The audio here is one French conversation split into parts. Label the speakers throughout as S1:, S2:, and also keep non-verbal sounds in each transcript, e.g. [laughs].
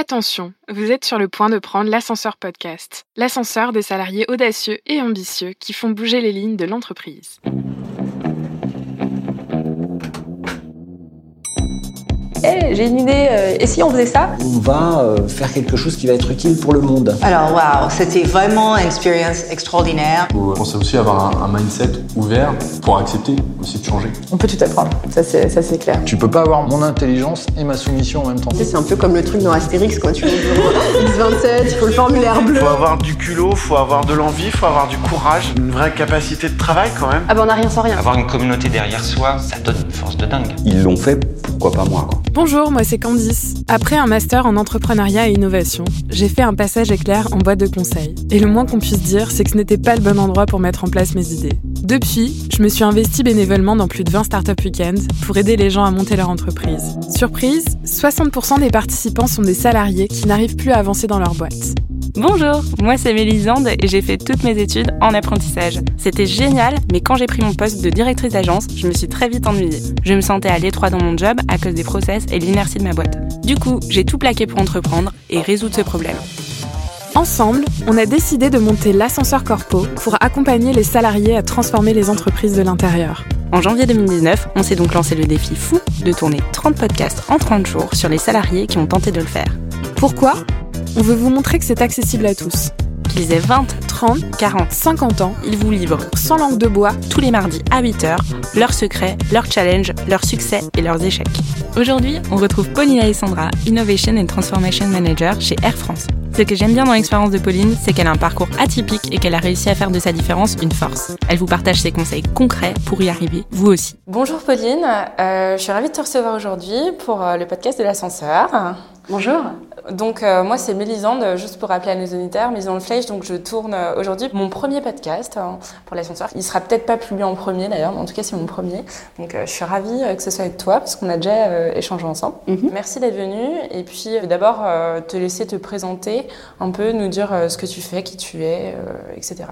S1: Attention, vous êtes sur le point de prendre l'ascenseur podcast, l'ascenseur des salariés audacieux et ambitieux qui font bouger les lignes de l'entreprise.
S2: J'ai une idée, euh, et si on faisait ça
S3: On va euh, faire quelque chose qui va être utile pour le monde.
S4: Alors, waouh, c'était vraiment une expérience extraordinaire.
S5: Il faut penser aussi avoir un, un, mindset ouvert pour accepter aussi de changer.
S2: On peut tout apprendre, ça c'est, ça c'est clair.
S6: Tu peux pas avoir mon intelligence et ma soumission en même temps.
S2: C'est un peu comme le truc dans Astérix, quand tu [laughs] X27, il faut le formulaire bleu.
S7: Il faut avoir du culot, faut avoir de l'envie, faut avoir du courage, une vraie capacité de travail quand même.
S2: Ah bah on a rien sans rien.
S8: Avoir une communauté derrière soi, ça donne une force de dingue.
S3: Ils l'ont fait, pourquoi pas moi quoi.
S1: Bonjour, moi c'est Candice. Après un master en entrepreneuriat et innovation, j'ai fait un passage éclair en boîte de conseil. Et le moins qu'on puisse dire, c'est que ce n'était pas le bon endroit pour mettre en place mes idées. Depuis, je me suis investie bénévolement dans plus de 20 startup weekends pour aider les gens à monter leur entreprise. Surprise, 60% des participants sont des salariés qui n'arrivent plus à avancer dans leur boîte.
S9: Bonjour, moi c'est Mélisande et j'ai fait toutes mes études en apprentissage. C'était génial, mais quand j'ai pris mon poste de directrice d'agence, je me suis très vite ennuyée. Je me sentais à l'étroit dans mon job à cause des process et l'inertie de ma boîte. Du coup, j'ai tout plaqué pour entreprendre et résoudre ce problème.
S1: Ensemble, on a décidé de monter l'ascenseur Corpo pour accompagner les salariés à transformer les entreprises de l'intérieur.
S9: En janvier 2019, on s'est donc lancé le défi fou de tourner 30 podcasts en 30 jours sur les salariés qui ont tenté de le faire.
S1: Pourquoi? On veut vous montrer que c'est accessible à tous.
S9: Qu'ils aient 20, 30, 40, 50 ans, ils vous livrent sans langue de bois tous les mardis à 8h leurs secrets, leurs challenges, leurs succès et leurs échecs. Aujourd'hui, on retrouve Pauline Alessandra, Innovation and Transformation Manager chez Air France. Ce que j'aime bien dans l'expérience de Pauline, c'est qu'elle a un parcours atypique et qu'elle a réussi à faire de sa différence une force. Elle vous partage ses conseils concrets pour y arriver, vous aussi. Bonjour Pauline, euh, je suis ravie de te recevoir aujourd'hui pour euh, le podcast de l'ascenseur.
S2: Bonjour.
S9: Donc euh, moi c'est Mélisande, juste pour rappeler à nos auditeurs, Mélisande Flèche, donc je tourne euh, aujourd'hui mon premier podcast hein, pour l'ascenseur. Il sera peut-être pas publié en premier d'ailleurs, mais en tout cas c'est mon premier. Donc euh, je suis ravie euh, que ce soit avec toi parce qu'on a déjà euh, échangé ensemble.
S2: Mhm.
S9: Mm -hmm. Merci d'être venu et puis d'abord te laisser te présenter un peu, nous dire ce que tu fais, qui tu es, etc.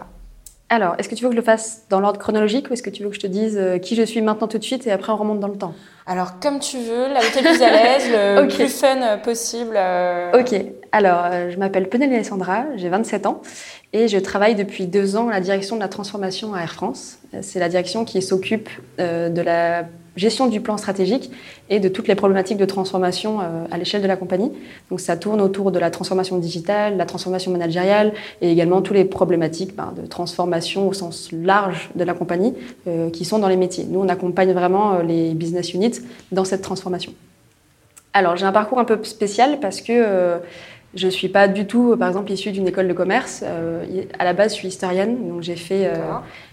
S2: Alors, est-ce que tu veux que je le fasse dans l'ordre chronologique ou est-ce que tu veux que je te dise euh, qui je suis maintenant tout de suite et après on remonte dans le temps?
S9: Alors, comme tu veux, là où tu es plus à l'aise, le [laughs] okay. plus fun possible. Euh...
S2: Ok, alors euh, je m'appelle Penel Alessandra, j'ai 27 ans et je travaille depuis deux ans à la direction de la transformation à Air France. C'est la direction qui s'occupe euh, de la gestion du plan stratégique et de toutes les problématiques de transformation euh, à l'échelle de la compagnie. Donc ça tourne autour de la transformation digitale, la transformation managériale et également toutes les problématiques ben, de transformation au sens large de la compagnie euh, qui sont dans les métiers. Nous, on accompagne vraiment euh, les business units dans cette transformation. Alors j'ai un parcours un peu spécial parce que je ne suis pas du tout, par exemple, issue d'une école de commerce. Euh, à la base, je suis historienne, donc j'ai fait euh,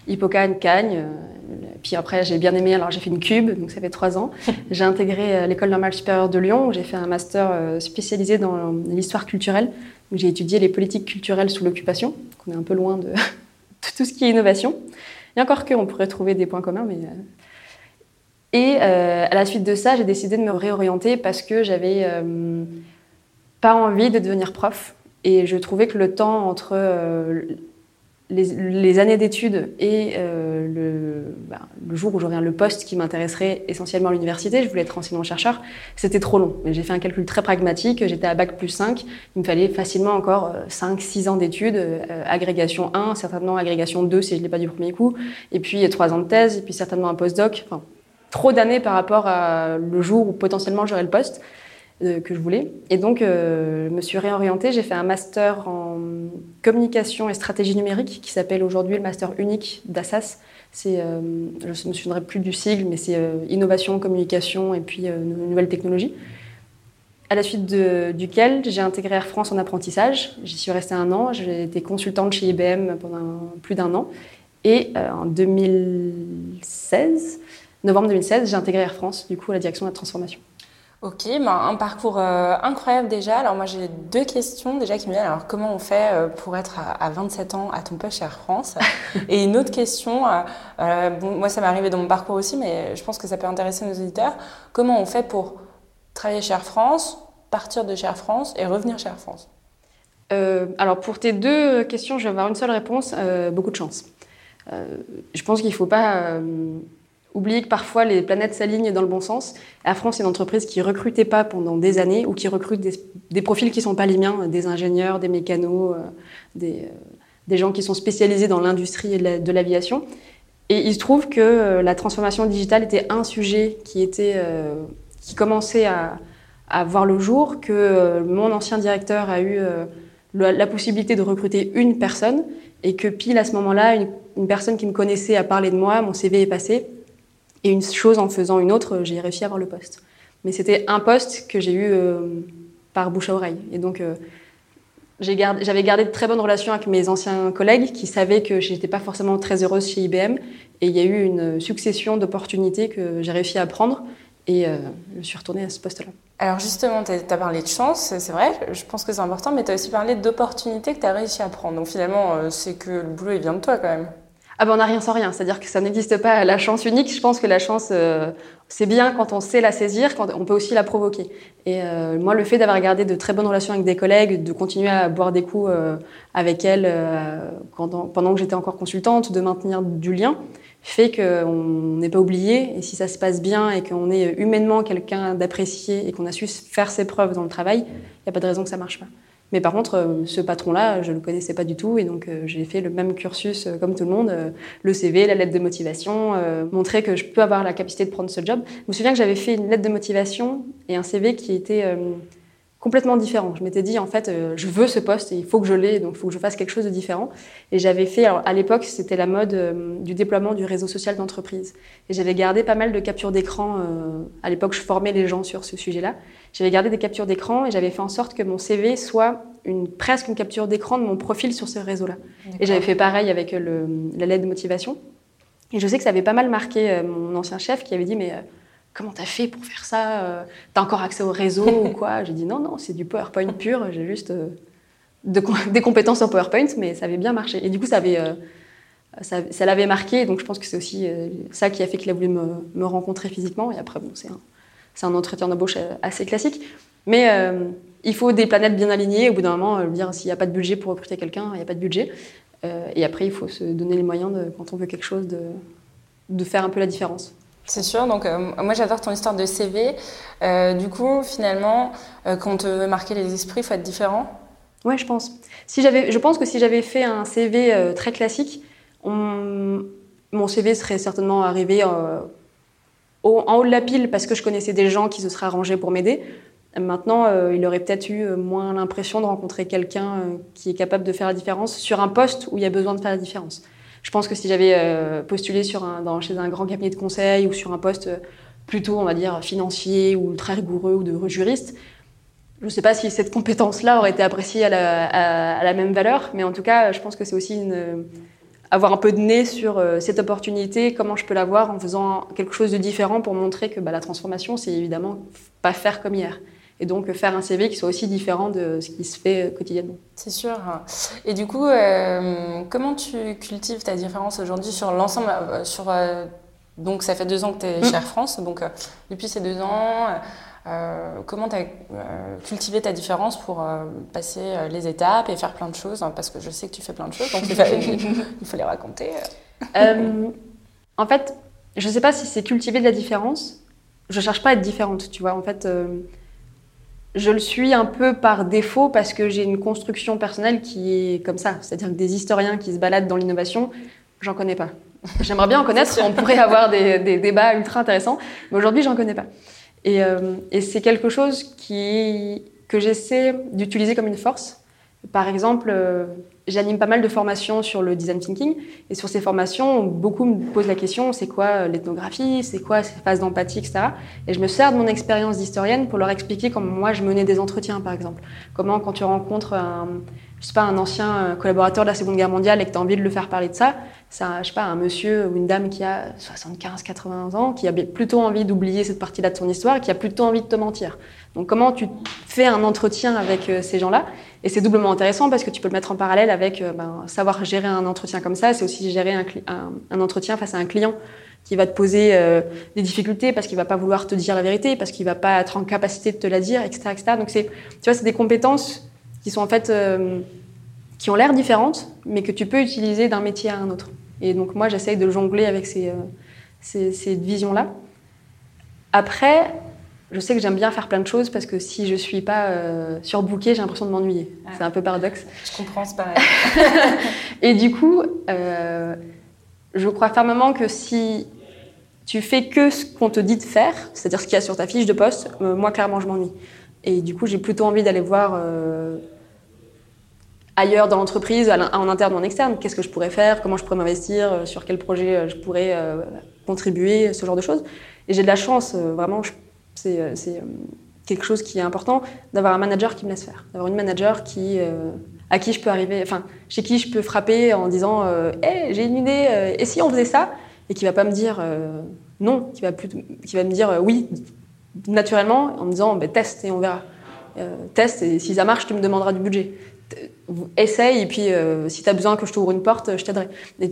S2: Hippocane, Cagne. Euh, puis après, j'ai bien aimé, alors j'ai fait une cube, donc ça fait trois ans. [laughs] j'ai intégré l'école normale supérieure de Lyon, où j'ai fait un master spécialisé dans l'histoire culturelle. où J'ai étudié les politiques culturelles sous l'occupation. On est un peu loin [laughs] de, tout ce qui est innovation. Et encore que, on pourrait trouver des points communs, mais et euh, à la suite de ça, j'ai décidé de me réorienter parce que j'avais euh, pas envie de devenir prof. Et je trouvais que le temps entre euh, les, années d'études et euh, le, bah, le, jour où j'aurais le poste qui m'intéresserait essentiellement à l'université, je voulais être enseignant-chercheur, c'était trop long. J'ai fait un calcul très pragmatique, j'étais à Bac plus 5, il me fallait facilement encore 5-6 ans d'études, euh, agrégation 1, certainement agrégation 2 si je ne l'ai pas du premier coup, et puis 3 ans de thèse, et puis certainement un postdoc. Enfin, trop d'années par rapport à le jour où potentiellement j'aurais le poste euh, que je voulais. Et donc, euh, je me suis réorientée. J'ai fait un master en communication et stratégie numérique qui s'appelle aujourd'hui le master unique d'Assas. C'est, euh, je me souviendrai plus du sigle, mais c'est euh, innovation, communication et puis euh, nouvelles technologies. À la suite duquel j'ai intégré Air France en apprentissage. J'y suis restée un an. J'ai été consultante chez IBM pendant plus d'un an. Et euh, en 2016, novembre 2016, j'ai intégré Air France, du coup, à la direction de la transformation.
S9: Ok, ben, un parcours euh, incroyable déjà. Alors moi j'ai deux questions déjà qui me viennent. Alors comment on fait euh, pour être à, à, 27 ans à ton poste chez Air France [laughs] Et une autre question, euh, euh, bon, moi ça m'est arrivé dans mon parcours aussi, mais je pense que ça peut intéresser nos auditeurs. Comment on fait pour travailler chez Air France, partir de chez Air France et revenir chez Air France?
S2: Euh, Alors pour tes deux questions, je vais avoir une seule réponse. beaucoup de chance. je pense qu'il ne faut pas oublier que parfois les planètes s'alignent dans le bon sens. Air France est une entreprise qui recrutait pas pendant des années ou qui recrute des, profils qui sont pas les miens, des ingénieurs, des mécanos, euh, des, euh, des, gens qui sont spécialisés dans l'industrie de l'aviation. Et il se trouve que euh, la transformation digitale était un sujet qui, était, qui commençait à, à, voir le jour, que mon ancien directeur a eu la, possibilité de recruter une personne et que pile à ce moment-là, une personne qui me connaissait a parlé de moi, mon CV est passé et une chose en faisant une autre, j'ai réussi à avoir le poste. Mais c'était un poste que j'ai eu euh, par bouche à oreille. Et donc, euh, j'avais gardé, de très bonnes relations avec mes anciens collègues qui savaient que je n'étais pas forcément très heureuse chez IBM. Et il y a eu une succession d'opportunités que j'ai réussi à prendre. Et euh, je suis retournée à ce poste-là.
S9: Alors justement, tu as parlé de chance, c'est vrai, je pense que c'est important, mais tu as aussi parlé d'opportunités que tu as réussi à prendre. Donc finalement, c'est que le boulot, il vient de toi quand même.
S2: Ah ben on n'a rien sans rien, c'est-à-dire que ça n'existe pas la chance unique. Je pense que la chance, euh, c'est bien quand on sait la saisir, quand on peut aussi la provoquer. Et euh, moi, le fait d'avoir gardé de très bonnes relations avec des collègues, de continuer à boire des coups euh, avec elles pendant, pendant que j'étais encore consultante, de maintenir du lien, fait qu'on n'est pas oublié. Et si ça se passe bien et qu'on est humainement quelqu'un d'apprécié et qu'on a su faire ses preuves dans le travail, il n'y a pas de raison que ça marche pas. Mais par contre, euh, ce patron-là, je ne le connaissais pas du tout et donc euh, j'ai fait le même cursus euh, comme tout le monde, le CV, la lettre de motivation, montrer que je peux avoir la capacité de prendre ce job. Je me souviens que j'avais fait une lettre de motivation et un CV qui était complètement différent. Je m'étais dit, en fait, euh, je veux ce poste et il faut que je l'ai, donc il faut que je fasse quelque chose de différent. Et j'avais fait, alors, à l'époque, c'était la mode euh, du déploiement du réseau social d'entreprise. Et j'avais gardé pas mal de captures d'écran. Euh, à l'époque, je formais les gens sur ce sujet-là. J'avais gardé des captures d'écran et j'avais fait en sorte que mon CV soit une, presque une capture d'écran de mon profil sur ce réseau-là. Et j'avais fait pareil avec le, la lettre de motivation. Et je sais que ça avait pas mal marqué mon ancien chef qui avait dit, mais comment t'as fait pour faire ça euh, T'as encore accès au réseau ou quoi [laughs] J'ai dit non, non, c'est du PowerPoint pur. J'ai juste euh, de, des compétences en PowerPoint, mais ça avait bien marché. Et du coup, ça avait, euh, ça, ça l'avait marqué. Donc, je pense que c'est aussi ça qui a fait qu'il a voulu me, me, rencontrer physiquement. Et après, bon, c'est un, c'est un entretien d'embauche assez classique. Mais euh, il faut des planètes bien alignées. Au bout d'un moment, dire s'il n'y a pas de budget pour recruter quelqu'un, il n'y a pas de budget. et après, il faut se donner les moyens, de, quand on veut quelque chose, de, de faire un peu la différence.
S9: C'est sûr, donc euh, moi j'adore ton histoire de CV. Euh, du coup, finalement, euh, quand on te veut marquer les esprits, il faut être différent
S2: Ouais, je pense. Si je pense que si j'avais fait un CV euh, très classique, on, mon CV serait certainement arrivé en haut de la pile parce que je connaissais des gens qui se seraient arrangés pour m'aider. Maintenant, il aurait peut-être eu moins l'impression de rencontrer quelqu'un qui est capable de faire la différence sur un poste où il y a besoin de faire la différence. Je pense que si j'avais euh, postulé sur un, dans, chez un grand cabinet de conseil ou sur un poste plutôt, on va dire, financier ou très rigoureux ou de juriste, je ne sais pas si cette compétence-là aurait été appréciée à la, à, la, même valeur, mais en tout cas, je pense que c'est aussi avoir un peu de nez sur euh, cette opportunité, comment je peux l'avoir en faisant quelque chose de différent pour montrer que bah, la transformation, c'est évidemment pas faire comme hier et donc faire un CV qui soit aussi différent de ce qui se fait quotidiennement.
S9: C'est sûr. Et du coup, euh, comment tu cultives ta différence aujourd'hui sur l'ensemble euh, sur euh, donc ça fait deux ans que tu es chez Air France, donc euh, depuis ces deux ans, euh, comment tu as cultivé ta différence pour passer les étapes et faire plein de choses? Parce que je sais que tu fais plein de choses, donc il faut, [laughs] il faut les raconter.
S2: en fait, je ne sais pas si c'est cultiver de la différence. Je cherche pas à être différente, tu vois. En fait je le suis un peu par défaut parce que j'ai une construction personnelle qui est comme ça. C'est-à-dire que des historiens qui se baladent dans l'innovation, j'en connais pas. [laughs] J'aimerais bien en connaître, on pourrait avoir des, des, débats ultra intéressants, mais aujourd'hui, j'en connais pas. Et, euh, et c'est quelque chose qui, que j'essaie d'utiliser comme une force. Par exemple, euh, j'anime pas mal de formations sur le design thinking. Et sur ces formations, beaucoup me posent la question c'est quoi l'ethnographie C'est quoi ces phases d'empathie, etc. Et je me sers de mon expérience d'historienne pour leur expliquer comment moi je menais des entretiens, par exemple. Comment, quand tu rencontres un, je sais pas, un ancien collaborateur de la Seconde Guerre mondiale et que tu as envie de le faire parler de ça, c'est un, je sais pas, un monsieur ou une dame qui a 75, 80 ans, qui a plutôt envie d'oublier cette partie-là de son histoire, qui a plutôt envie de te mentir. Donc comment tu fais un entretien avec euh, ces gens-là? Et c'est doublement intéressant parce que tu peux le mettre en parallèle avec euh, ben, savoir gérer un entretien comme ça, c'est aussi gérer un, entretien face à un client qui va te poser euh, des difficultés parce qu'il va pas vouloir te dire la vérité, parce qu'il va pas être en capacité de te la dire, etc. etc. Donc c'est, tu vois, c'est des compétences qui sont en fait qui ont l'air différentes, mais que tu peux utiliser d'un métier à un autre. Et donc moi, j'essaye de jongler avec ces, C'est cette vision-là. Après, je sais que j'aime bien faire plein de choses parce que si je suis pas euh, surbookée, j'ai l'impression de m'ennuyer.
S9: Ah.
S2: C'est un peu paradoxe.
S9: Je comprends, c'est pareil. [laughs]
S2: Et du coup, euh, je crois fermement que si tu fais que ce qu'on te dit de faire, c'est-à-dire ce qu'il y a sur ta fiche de poste, euh, moi clairement je m'ennuie. Et du coup, j'ai plutôt envie d'aller voir euh, ailleurs dans l'entreprise, en interne ou en externe, qu'est-ce que je pourrais faire, comment je pourrais m'investir, sur quel projet je pourrais contribuer, ce genre de choses. Et j'ai de la chance, vraiment, je- c'est euh, euh, quelque chose qui est important, d'avoir un manager qui me laisse faire, d'avoir une manager qui, euh, à qui je peux arriver, chez qui je peux frapper en disant Hey, j'ai une idée, et si on faisait ça? Et qui va pas me dire non, qui va, me dire oui, naturellement, en me disant Ben, teste et on verra. Teste et si ça marche, tu me demanderas du budget. Essaye et puis euh, si tu as besoin que je t'ouvre une porte, je t'aiderai.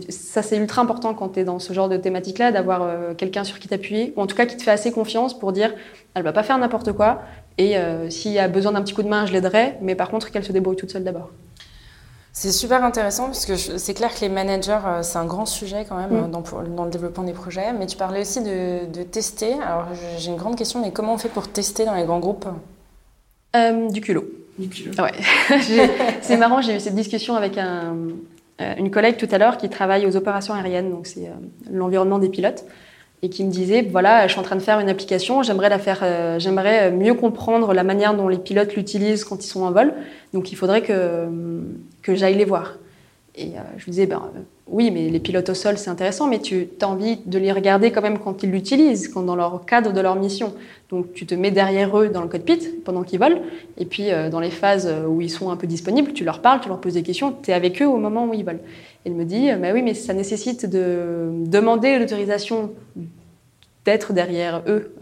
S2: Ça, c'est ultra important quand tu es dans ce genre de thématique-là, d'avoir euh, quelqu'un sur qui t'appuyer, ou en tout cas qui te fait assez confiance pour dire elle va pas faire n'importe quoi, et euh, s'il y a besoin d'un petit coup de main, je l'aiderai, mais par contre qu'elle se débrouille toute seule d'abord.
S9: C'est super intéressant parce que c'est clair que les managers, euh, c'est un grand sujet quand même
S2: Mm.
S9: dans, le développement des projets. Mais tu parlais aussi de, de tester. Alors j'ai une grande question, mais comment on fait pour tester dans les grands groupes?
S2: Du culot. [laughs] C'est marrant, j'ai eu cette discussion avec euh, une collègue tout à l'heure qui travaille aux opérations aériennes, donc c'est euh, l'environnement des pilotes, et qui me disait voilà, je suis en train de faire une application, j'aimerais euh, mieux comprendre la manière dont les pilotes l'utilisent quand ils sont en vol, donc il faudrait que j'aille les voir. Et euh, je lui disais ben, euh, oui, mais les pilotes au sol, c'est intéressant, mais tu as envie de les regarder quand même quand ils l'utilisent, quand dans leur cadre de leur mission. Donc tu te mets derrière eux dans le cockpit pendant qu'ils volent, et puis euh, dans les phases où ils sont un peu disponibles, tu leur parles, tu leur poses des questions, tu es avec eux au moment où ils volent. Et il me dit, bah oui, mais ça nécessite de demander l'autorisation d'être derrière eux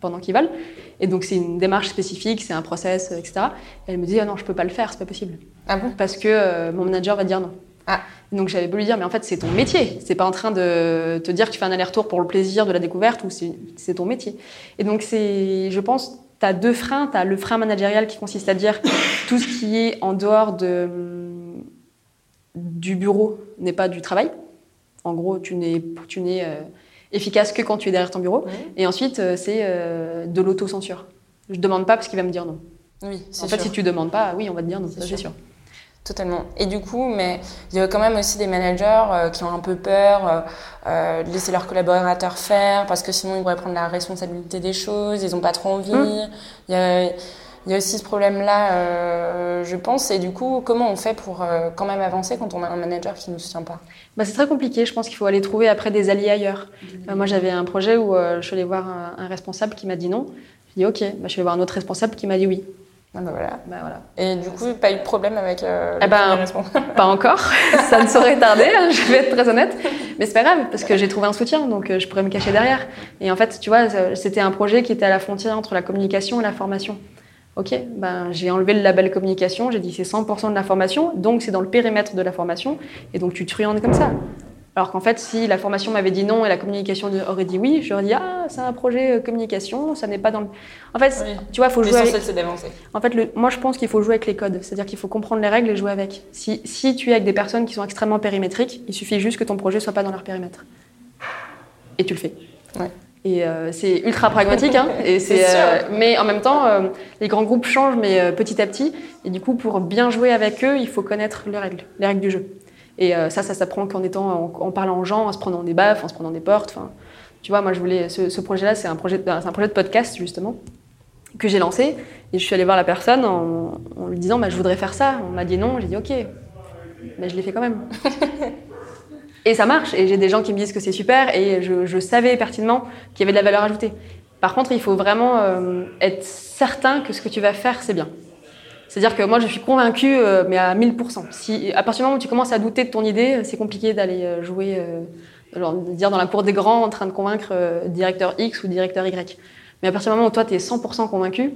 S2: pendant qu'ils volent. Et donc c'est une démarche spécifique, c'est un process, etc. Et elle me dit, ah non, je peux pas le faire, c'est pas possible.
S9: Ah bon?
S2: Parce que euh, mon manager va dire non.
S9: Ah.
S2: Donc j'avais beau lui dire, mais en fait c'est ton métier. C'est pas en train de te dire que tu fais un aller-retour pour le plaisir de la découverte ou c'est c'est ton métier. Et donc c'est, je pense, tu as deux freins. Tu as le frein managérial qui consiste à dire tout ce qui est en dehors de, du bureau n'est pas du travail. En gros, tu n'es tu n'es euh, efficace que quand tu es derrière ton bureau. Et ensuite, euh, c'est euh, de l'autocensure. Je demande pas parce qu'il va me dire non.
S9: Oui, c'est
S2: En fait,
S9: sûr.
S2: si tu demandes pas, oui, on va te dire non,
S9: C'est sûr.
S2: sûr.
S9: Totalement. Et du coup, mais il y a quand même aussi des managers euh, qui ont un peu peur euh, de laisser leurs collaborateurs faire parce que sinon ils pourraient prendre la responsabilité des choses, ils n'ont pas trop envie. Il y, a, il y a aussi ce problème-là, euh, je pense. Et du coup, comment on fait pour euh, quand même avancer quand on a un manager qui ne nous soutient pas?
S2: Bah, c'est très compliqué. Je pense qu'il faut aller trouver après des alliés ailleurs. Euh, moi, j'avais un projet où je suis allée voir un, un responsable qui m'a dit non. J'ai dit OK. Bah, je suis allée voir un autre responsable qui m'a dit oui.
S9: Ah bah voilà.
S2: Bah, voilà.
S9: Et du coup, pas eu de problème avec euh,
S2: Eh ben, Pas encore. [laughs] Ça ne saurait tarder. hein, je vais être très honnête. Mais c'est pas grave parce que j'ai trouvé un soutien, donc je pourrais me cacher derrière. Et en fait, tu vois, c'était un projet qui était à la frontière entre la communication et la formation. Ok, ben, j'ai enlevé le label communication, j'ai dit c'est 100% de la formation, donc c'est dans le périmètre de la formation, et donc tu truandes comme ça. Alors qu'en fait, si la formation m'avait dit non et la communication aurait dit oui, j'aurais dit ah, c'est un projet euh, communication, ça n'est pas dans le. En fait,
S9: Oui.
S2: tu vois, il faut jouer avec.
S9: C'est d'avancer.
S2: En fait, le- moi, je pense qu'il faut jouer avec les codes. C'est-à-dire qu'il faut comprendre les règles et jouer avec. Si, si tu es avec des personnes qui sont extrêmement périmétriques, il suffit juste que ton projet soit pas dans leur périmètre. Et tu le fais.
S9: Ouais.
S2: Et euh, c'est ultra pragmatique, hein, [laughs] et c'est, euh, mais en même temps, euh, les grands groupes changent, mais petit à petit. Et du coup, pour bien jouer avec eux, il faut connaître les règles, les règles du jeu. Et ça, ça s'apprend qu'en étant, en, en parlant aux gens, en se prenant des baffes, en se prenant des portes. Enfin, tu vois, moi, je voulais, ce, ce projet-là, c'est un projet, de- c'est un projet de podcast justement que j'ai lancé. Et je suis allée voir la personne en, en lui disant, bah, je voudrais faire ça. On m'a dit non. J'ai dit ok, mais je l'ai fait quand même. [laughs] et ça marche. Et j'ai des gens qui me disent que c'est super. Et je, savais pertinemment qu'il y avait de la valeur ajoutée. Par contre, il faut vraiment euh, être certain que ce que tu vas faire, c'est bien. C'est-à-dire que moi, je suis convaincue, euh, mais à 1000%. Si, à partir du moment où tu commences à douter de ton idée, c'est compliqué d'aller euh, jouer, euh, dire dans la cour des grands en train de convaincre euh, directeur X ou directeur Y. Mais à partir du moment où toi, tu es 100% convaincu,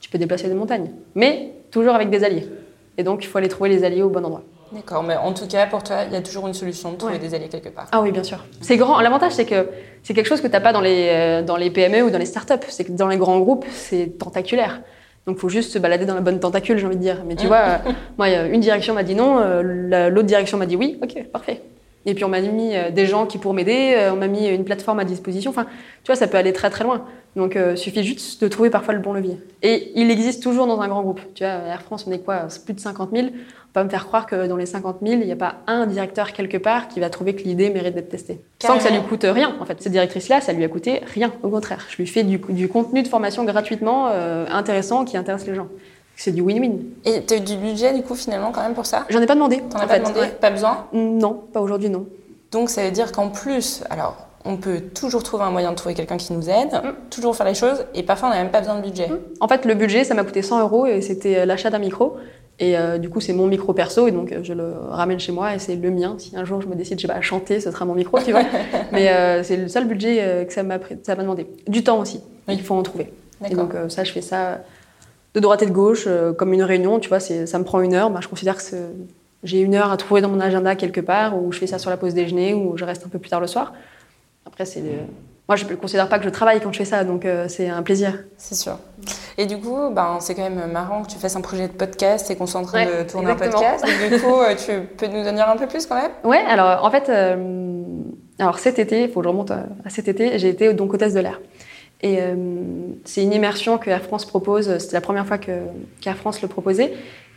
S2: tu peux déplacer des montagnes. Mais toujours avec des alliés. Et donc, il faut aller trouver les alliés au bon endroit.
S9: D'accord, mais en tout cas, pour toi, il y a toujours une solution de trouver
S2: Ouais.
S9: des alliés quelque part.
S2: Ah oui, bien sûr. C'est grand. L'avantage, c'est que c'est quelque chose que tu n'as pas dans les, euh, dans les PME ou dans les startups. C'est que dans les grands groupes, c'est tentaculaire. Donc, il faut juste se balader dans la bonne tentacule, j'ai envie de dire. Mais tu vois, [laughs] euh, moi, une direction m'a dit non, euh, la- l'autre direction m'a dit oui. Ok, parfait. Et puis on m'a mis des gens qui pourraient m'aider, on m'a mis une plateforme à disposition. Enfin, tu vois, ça peut aller très très loin. Donc il suffit juste de trouver parfois le bon levier. Et il existe toujours dans un grand groupe. Tu vois, Air France, on est quoi C'est plus de 50 000. On va me faire croire que dans les 50 000, il n'y a pas un directeur quelque part qui va trouver que l'idée mérite d'être testée. Sans que ça lui coûte rien, en fait. Cette directrice-là, ça lui a coûté rien. Au contraire, je lui fais du, du contenu de formation gratuitement intéressant qui intéresse les gens c'est du win-win.
S9: Et tu as eu du budget du coup finalement quand même pour ça?
S2: J'en ai pas demandé.
S9: T'en as pas demandé? Pas besoin?
S2: Non, pas aujourd'hui non.
S9: Donc ça veut dire qu'en plus, alors on peut toujours trouver un moyen de trouver quelqu'un qui nous aide, mm. toujours faire les choses, et parfois on n'a même pas besoin de budget. Mm.
S2: En fait, le budget, ça m'a coûté 100 euros et c'était euh, l'achat d'un micro. Et euh, du coup, c'est mon micro perso, et donc euh, je le ramène chez moi et c'est le mien. Si un jour je me décide, je sais pas, à chanter, ce sera mon micro, tu vois. [laughs] Mais c'est le seul budget que ça m'a demandé. Du temps aussi, il faut en trouver. Et donc ça, je fais ça de droite et de gauche, comme une réunion, tu vois, ça me prend une heure. Bah, je considère que j'ai une heure à trouver dans mon agenda quelque part, ou je fais ça sur la pause déjeuner, ou je reste un peu plus tard le soir. Après, c'est. Moi, je ne considère pas que je travaille quand je fais ça, donc euh, c'est un plaisir.
S9: C'est sûr. Et du coup, ben, c'est quand même marrant que tu fasses un projet de podcast et qu'on soit en train de tourner un podcast. du coup, euh, tu peux nous en dire un peu plus quand même?
S2: Ouais, alors en fait, alors cet été, il faut que je remonte à, cet été, j'ai été donc hôtesse de l'air. Et euh, c'est une immersion que Air France propose. C'était la première fois qu'Air France le proposait.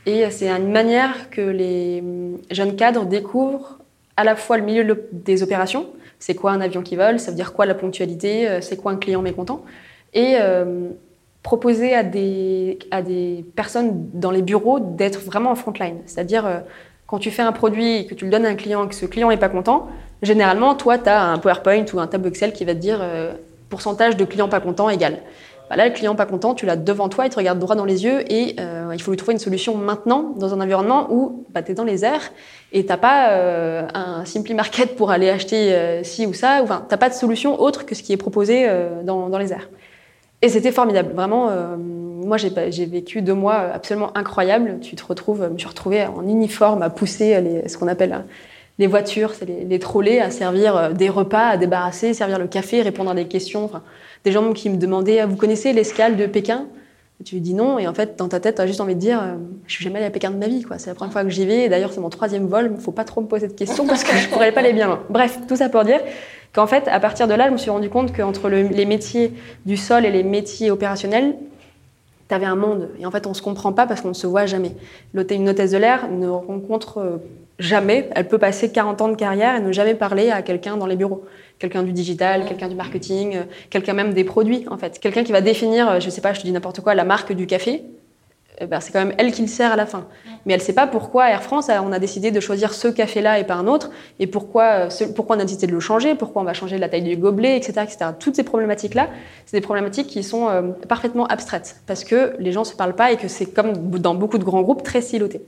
S2: Et c'est une manière que les jeunes cadres découvrent à la fois le milieu des opérations. C'est quoi un avion qui vole? Ça veut dire quoi la ponctualité? Euh, C'est quoi un client mécontent? Et euh, proposer à des, à des personnes dans les bureaux d'être vraiment en front line. C'est-à-dire, quand tu fais un produit et que tu le donnes à un client et que ce client n'est pas content, généralement, toi, tu as un PowerPoint ou un tableau Excel qui va te dire pourcentage de clients pas contents égal. Bah là, le client pas content, tu l'as devant toi, il te regarde droit dans les yeux et euh, il faut lui trouver une solution maintenant dans un environnement où bah, tu es dans les airs et t'as pas euh, un Simply Market pour aller acheter euh, ci ou ça. Enfin, t'as pas de solution autre que ce qui est proposé dans, dans, les airs. Et c'était formidable. Vraiment, moi, j'ai vécu deux mois absolument incroyables. Tu te retrouves, je me suis retrouvée en uniforme à pousser ce qu'on appelle les voitures, c'est les, les trolley à servir des repas, à débarrasser, servir le café, répondre à des questions. Des gens qui me demandaient ah, Vous connaissez l'escale de Pékin? Tu lui dis non, et en fait, dans ta tête, tu as juste envie de dire euh, Je suis jamais allée à Pékin de ma vie. C'est la première fois que j'y vais, et d'ailleurs, c'est mon troisième vol, il faut pas trop me poser de questions parce que je pourrais pas aller bien loin. Bref, tout ça pour dire qu'en fait, à partir de là, je me suis rendu compte qu'entre les métiers du sol et les métiers opérationnels, tu avais un monde. Et en fait, on ne se comprend pas parce qu'on ne se voit jamais. Une hôtesse de l'air ne rencontre euh, jamais. Elle peut passer 40 ans de carrière et ne jamais parler à quelqu'un dans les bureaux. Quelqu'un du digital, quelqu'un du marketing, euh, quelqu'un même des produits, en fait. Quelqu'un qui va définir, euh, je ne sais pas, je te dis n'importe quoi, la marque du café. Eh ben, c'est quand même elle qui le sert à la fin. Mais elle ne sait pas pourquoi Air France, on a décidé de choisir ce café-là et pas un autre, et pourquoi, euh, pourquoi on a décidé de le changer, pourquoi on va changer la taille du gobelet, etc. etc. Toutes ces problématiques-là, c'est des problématiques qui sont parfaitement abstraites, parce que les gens ne se parlent pas et que c'est comme dans beaucoup de grands groupes, très siloté.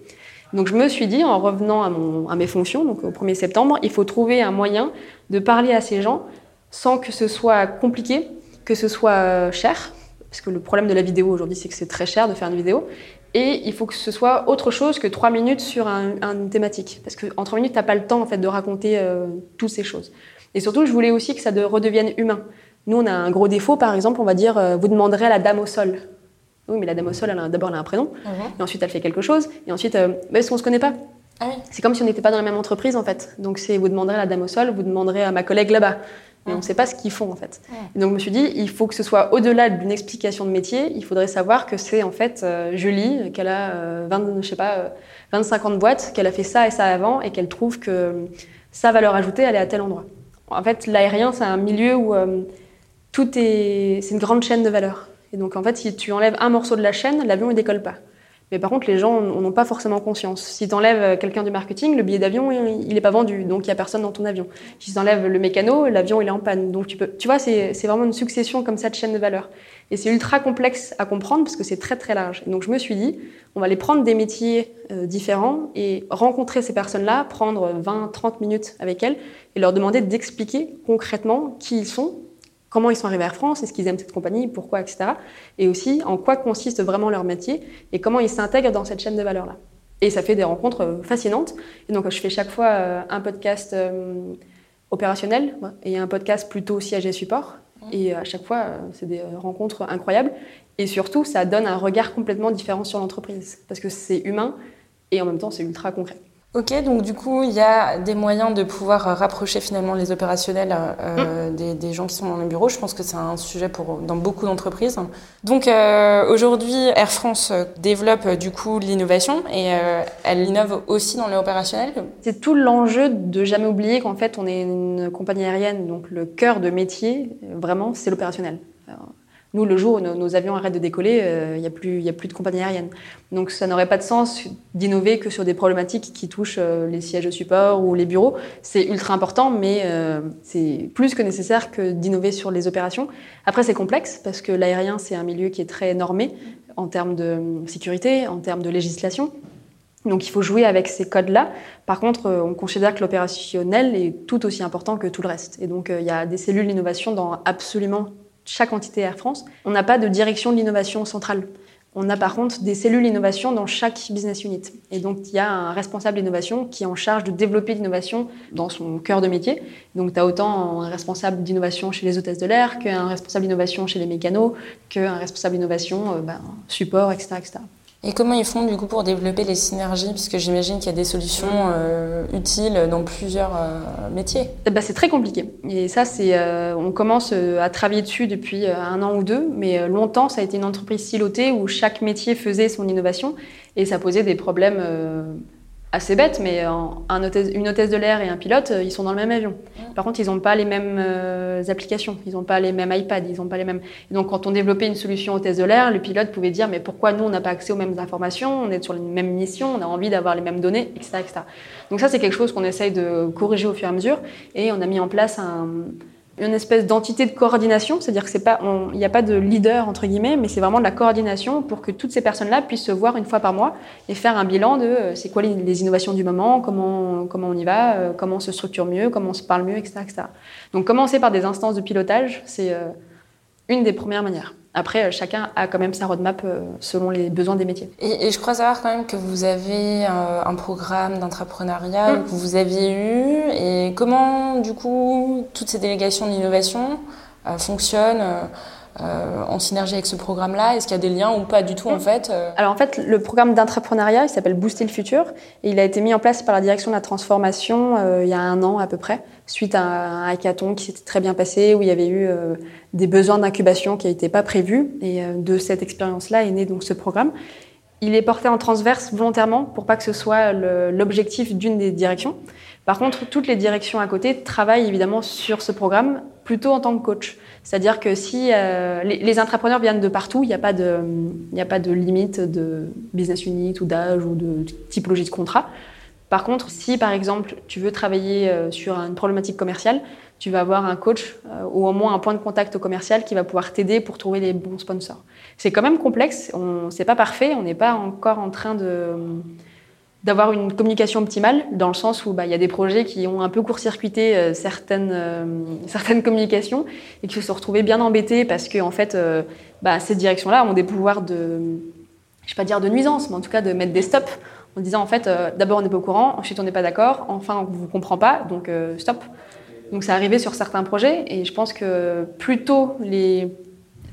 S2: Donc je me suis dit, en revenant à, mes fonctions, donc au 1er septembre, il faut trouver un moyen de parler à ces gens sans que ce soit compliqué, que ce soit euh, cher, parce que le problème de la vidéo aujourd'hui, c'est que c'est très cher de faire une vidéo, et il faut que ce soit autre chose que trois minutes sur un, une thématique, parce qu'en trois minutes, tu n'as pas le temps en fait, de raconter euh, toutes ces choses. Et surtout, je voulais aussi que ça redevienne humain. Nous, on a un gros défaut, par exemple, on va dire, euh, vous demanderez à la dame au sol. Oui, mais la dame au sol, d'abord, elle a un prénom, mhm. et ensuite, elle fait quelque chose, et ensuite, euh, est-ce qu'on se connaît pas ah C'est comme si on n'était pas dans la même entreprise, en fait. Donc, c'est vous demanderez à la dame au sol, vous demanderez à ma collègue là-bas. Mais on ne sait pas ce qu'ils font, en fait. Et donc, je me suis dit, il faut que ce soit au-delà d'une explication de métier, il faudrait savoir que c'est, en fait, euh, Julie, qu'elle a 20, euh, je sais pas, 25 ans de boîte, qu'elle a fait ça et ça avant, et qu'elle trouve que sa valeur ajoutée, elle est à tel endroit. En fait, l'aérien, c'est un milieu où tout est. C'est une grande chaîne de valeur. Et donc, en fait, si tu enlèves un morceau de la chaîne, l'avion ne décolle pas. Mais par contre, les gens n'ont pas forcément conscience. Si tu enlèves euh, quelqu'un du marketing, le billet d'avion, il n'est pas vendu, donc il n'y a personne dans ton avion. Si tu enlèves le mécano, l'avion, il est en panne. Donc tu peux, tu vois, c'est vraiment une succession comme ça de chaînes de valeur. Et c'est ultra complexe à comprendre parce que c'est très très large. Et donc je me suis dit, on va aller prendre des métiers euh, différents et rencontrer ces personnes-là, prendre 20, 30 minutes avec elles et leur demander d'expliquer concrètement qui ils sont, comment ils sont arrivés à Air France, est-ce qu'ils aiment cette compagnie, pourquoi, etc. Et aussi en quoi consiste vraiment leur métier et comment ils s'intègrent dans cette chaîne de valeur-là. Et ça fait des rencontres euh, fascinantes. Et donc je fais chaque fois euh, un podcast euh, opérationnel et un podcast plutôt siège et support. Et à chaque fois, c'est des rencontres incroyables. Et surtout, ça donne un regard complètement différent sur l'entreprise. Parce que c'est humain et en même temps, c'est ultra concret.
S9: Ok, donc du coup, il y a des moyens de pouvoir euh, rapprocher finalement les opérationnels euh, mm. des, des, gens qui sont dans le bureau. Je pense que c'est un sujet pour dans beaucoup d'entreprises. Donc euh, aujourd'hui, Air France développe du coup l'innovation et euh, elle innove aussi dans l'opérationnel.
S2: C'est tout l'enjeu de jamais oublier qu'en fait, on est une compagnie aérienne, donc le cœur de métier, vraiment, c'est l'opérationnel. Nous, le jour où nos, avions arrêtent de décoller, il euh, n'y a, plus, a plus de compagnie aérienne. Donc ça n'aurait pas de sens d'innover que sur des problématiques qui touchent euh, les sièges de support ou les bureaux. C'est ultra important, mais euh, c'est plus que nécessaire que d'innover sur les opérations. Après, c'est complexe parce que l'aérien, c'est un milieu qui est très normé en termes de sécurité, en termes de législation. Donc il faut jouer avec ces codes-là. Par contre, on considère que l'opérationnel est tout aussi important que tout le reste. Et donc il y a des cellules d'innovation dans absolument chaque entité Air France. On n'a pas de direction de l'innovation centrale. On a par contre des cellules d'innovation dans chaque business unit. Et donc, il y a un responsable d'innovation qui est en charge de développer l'innovation dans son cœur de métier. Donc, tu as autant un responsable d'innovation chez les hôtesses de l'air qu'un responsable d'innovation chez les mécanos, qu'un responsable d'innovation euh, ben, support, etc., etc.
S9: Et comment ils font du coup pour développer les synergies? Puisque j'imagine qu'il y a des solutions euh, utiles dans plusieurs euh, métiers.
S2: Eh ben, c'est très compliqué. Et ça, c'est, euh, on commence à travailler dessus depuis un an ou deux, mais longtemps, ça a été une entreprise silotée où chaque métier faisait son innovation et ça posait des problèmes assez bête, mais un hôtesse, une hôtesse de l'air et un pilote, euh, ils sont dans le même avion. Par contre, ils n'ont pas les mêmes euh, applications, ils n'ont pas les mêmes iPads, ils n'ont pas les mêmes. Et donc, quand on développait une solution hôtesse de l'air, le pilote pouvait dire mais pourquoi nous on n'a pas accès aux mêmes informations, on est sur les mêmes missions, on a envie d'avoir les mêmes données, etc., etc. Donc ça, c'est quelque chose qu'on essaye de corriger au fur et à mesure, et on a mis en place un une espèce d'entité de coordination, c'est-à-dire que c'est pas, il n'y a pas de leader entre guillemets, mais c'est vraiment de la coordination pour que toutes ces personnes-là puissent se voir une fois par mois et faire un bilan de euh, c'est quoi les, innovations du moment, comment comment on y va, euh, comment on se structure mieux, comment on se parle mieux, etc., etc. Donc commencer par des instances de pilotage, c'est euh, une des premières manières. Après, chacun a quand même sa roadmap euh, selon les besoins des métiers.
S9: Et, je crois savoir quand même que vous avez euh, un programme d'entrepreneuriat mm. que vous aviez eu. Et comment, du coup, toutes ces délégations d'innovation euh, fonctionnent en synergie avec ce programme-là? Est-ce qu'il y a des liens ou pas du tout en mm. fait
S2: Alors en fait, le programme d'entrepreneuriat, il s'appelle Booster le futur et il a été mis en place par la direction de la transformation il y a un an à peu près suite à un hackathon qui s'était très bien passé, où il y avait eu euh, des besoins d'incubation qui n'étaient pas prévus. Et euh, de cette expérience-là est né donc ce programme. Il est porté en transverse volontairement pour pas que ce soit l'objectif d'une des directions. Par contre, toutes les directions à côté travaillent évidemment sur ce programme plutôt en tant que coach. C'est-à-dire que si euh, les, les, entrepreneurs viennent de partout, il n'y a, pas de, a pas de limite de business unit ou d'âge ou de typologie de contrat. Par contre, si par exemple tu veux travailler euh, sur une problématique commerciale, tu vas avoir un coach euh, ou au moins un point de contact commercial qui va pouvoir t'aider pour trouver les bons sponsors. C'est quand même complexe, c'est pas parfait, on n'est pas encore en train de d'avoir une communication optimale dans le sens où bah, il y a des projets qui ont un peu court-circuité euh, certaines certaines communications et qui se sont retrouvés bien embêtés parce que en fait bah, ces directions-là ont des pouvoirs de je vais pas dire de nuisance, mais en tout cas de mettre des stops en disant en fait, euh, d'abord on n'est pas au courant, ensuite on n'est pas d'accord, enfin on ne vous comprend pas, donc euh, stop. Donc ça arrivé sur certains projets et je pense que plus tôt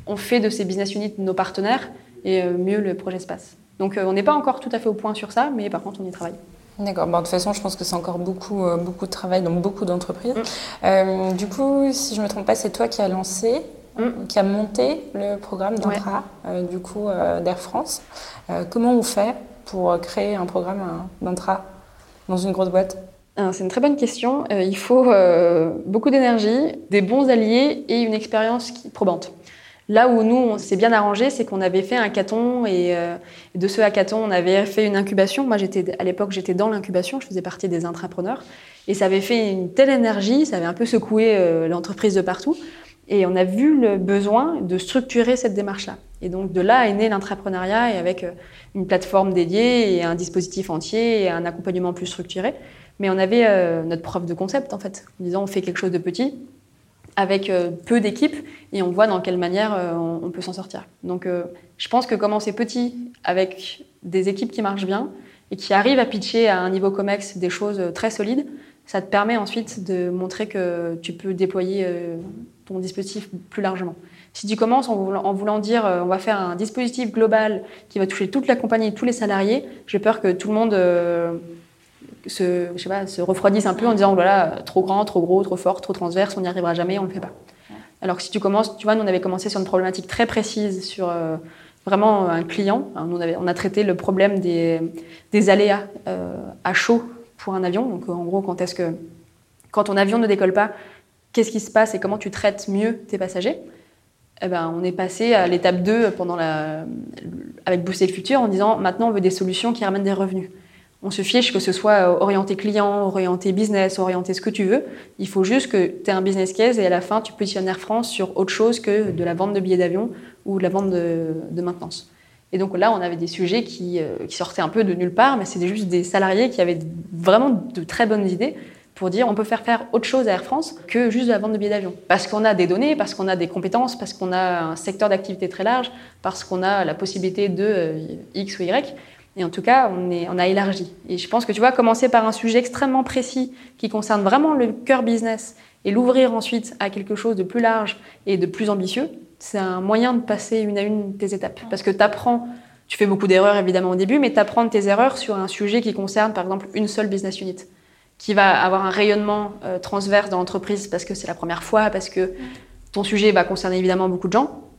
S2: on fait de ces business units nos partenaires et euh, mieux le projet se passe. Donc on n'est pas encore tout à fait au point sur ça, mais par contre on y travaille.
S9: D'accord. de toute façon, je pense que c'est encore beaucoup, beaucoup de travail dans beaucoup d'entreprises. Mm. du coup, si je ne me trompe pas, c'est toi qui as lancé, mm. qui a monté le programme d'Intra, du coup, d'Air France. comment on fait pour créer un programme d'intra dans une grosse boîte?
S2: C'est une très bonne question. Euh, il faut euh, beaucoup d'énergie, des bons alliés et une expérience probante. Là où nous, on s'est bien arrangé, c'est qu'on avait fait un hackathon et euh, de ce hackathon, on avait fait une incubation. Moi, j'étais à l'époque, j'étais dans l'incubation, je faisais partie des intrapreneurs et ça avait fait une telle énergie, ça avait un peu secoué l'entreprise de partout et on a vu le besoin de structurer cette démarche-là. Et donc de là est né l'entrepreneuriat et avec euh, une plateforme dédiée et un dispositif entier et un accompagnement plus structuré. Mais on avait euh, notre preuve de concept en fait, en disant on fait quelque chose de petit avec euh, peu d'équipes et on voit dans quelle manière on, peut s'en sortir. Donc je pense que commencer petit avec des équipes qui marchent bien et qui arrivent à pitcher à un niveau COMEX des choses très solides, ça te permet ensuite de montrer que tu peux déployer ton dispositif plus largement. Si tu commences en voulant, dire euh, on va faire un dispositif global qui va toucher toute la compagnie, tous les salariés, j'ai peur que tout le monde euh, se, je sais pas, se refroidissent un peu en disant voilà, trop grand, trop gros, trop fort, trop transverse, on n'y arrivera jamais, on ne le fait pas. Alors que si tu commences, tu vois, nous on avait commencé sur une problématique très précise sur euh, vraiment un client. Hein, on, avait, on, a traité le problème des, des aléas euh, à chaud pour un avion. Donc en gros, quand est-ce que quand ton avion ne décolle pas, qu'est-ce qui se passe et comment tu traites mieux tes passagers? Eh ben, on est passé à l'étape 2 pendant la, avec Booster le futur en disant maintenant on veut des solutions qui ramènent des revenus. On se fiche que ce soit orienté client, orienté business, orienté ce que tu veux. Il faut juste que tu un business case et à la fin, tu positionnes Air France sur autre chose que de la vente de billets d'avion ou de la vente de, maintenance. Et donc là, on avait des sujets qui, euh, qui sortaient un peu de nulle part, mais c'était juste des salariés qui avaient vraiment de très bonnes idées pour dire on peut faire faire autre chose à Air France que juste de la vente de billets d'avion. Parce qu'on a des données, parce qu'on a des compétences, parce qu'on a un secteur d'activité très large, parce qu'on a la possibilité de euh, X ou Y. Et en tout cas, on, a élargi. Et je pense que tu vois, commencer par un sujet extrêmement précis qui concerne vraiment le cœur business et l'ouvrir ensuite à quelque chose de plus large et de plus ambitieux, c'est un moyen de passer une à une tes étapes. Parce que tu apprends, tu fais beaucoup d'erreurs évidemment au début, mais tu apprends tes erreurs sur un sujet qui concerne par exemple une seule business unit, qui va avoir un rayonnement euh, transverse dans l'entreprise parce que c'est la première fois, parce que ton sujet va concerner évidemment beaucoup de gens.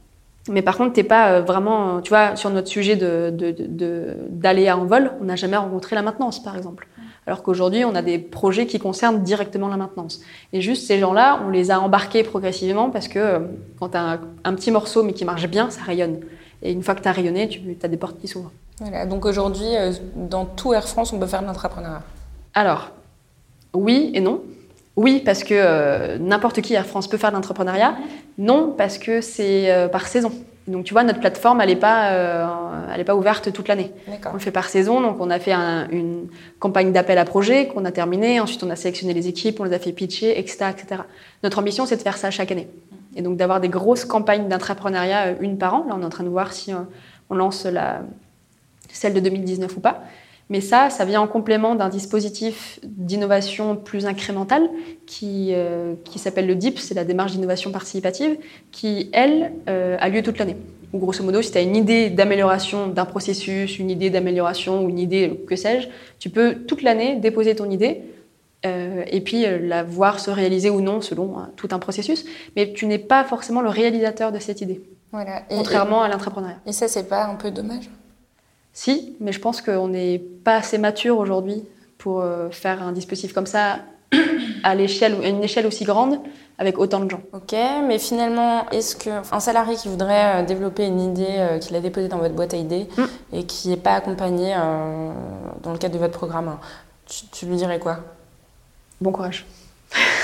S2: Mais par contre, t'es pas euh, vraiment, tu vois, sur notre sujet d'aller de, de, en vol, on n'a jamais rencontré la maintenance, par exemple. Alors qu'aujourd'hui, on a des projets qui concernent directement la maintenance. Et juste ces gens-là, on les a embarqués progressivement parce que euh, quand tu as un, petit morceau mais qui marche bien, ça rayonne. Et une fois que tu as rayonné, tu as des portes qui s'ouvrent.
S9: Voilà, donc aujourd'hui, euh, dans tout Air France, on peut faire de l'entrepreneuriat?
S2: Alors, oui et non. Oui, parce que n'importe qui Air France peut faire de l'entrepreneuriat. Non, parce que c'est euh, par saison. Donc tu vois, notre plateforme, elle n'est pas, euh, elle pas ouverte toute l'année. On le fait par saison. Donc on a fait une campagne d'appel à projet qu'on a terminée. Ensuite, on a sélectionné les équipes, on les a fait pitcher, etc. etc. Notre ambition, c'est de faire ça chaque année. Et donc d'avoir des grosses campagnes d'entrepreneuriat euh, une par an. Là, on est en train de voir si on lance la, celle de 2019 ou pas. Mais ça, ça vient en complément d'un dispositif d'innovation plus incrémental qui, euh, qui s'appelle le DIP, c'est la démarche d'innovation participative, qui, elle, euh, a lieu toute l'année. Ou grosso modo, si tu as une idée d'amélioration d'un processus, une idée d'amélioration ou une idée, que sais-je, tu peux toute l'année déposer ton idée euh, et puis la voir se réaliser ou non selon tout un processus. Mais tu n'es pas forcément le réalisateur de cette idée. Voilà. contrairement à l'entrepreneuriat.
S9: Et ça, c'est pas un peu dommage?
S2: Si, mais je pense qu'on n'est pas assez mature aujourd'hui pour euh, faire un dispositif comme ça [clears throat] à l'échelle, une échelle aussi grande avec autant de gens.
S9: Ok, mais finalement, est-ce qu'un salarié qui voudrait euh, développer une idée euh, qu'il a déposée dans votre boîte à idées mm. et qui n'est pas accompagné dans le cadre de votre programme, tu, lui dirais quoi?
S2: Bon courage.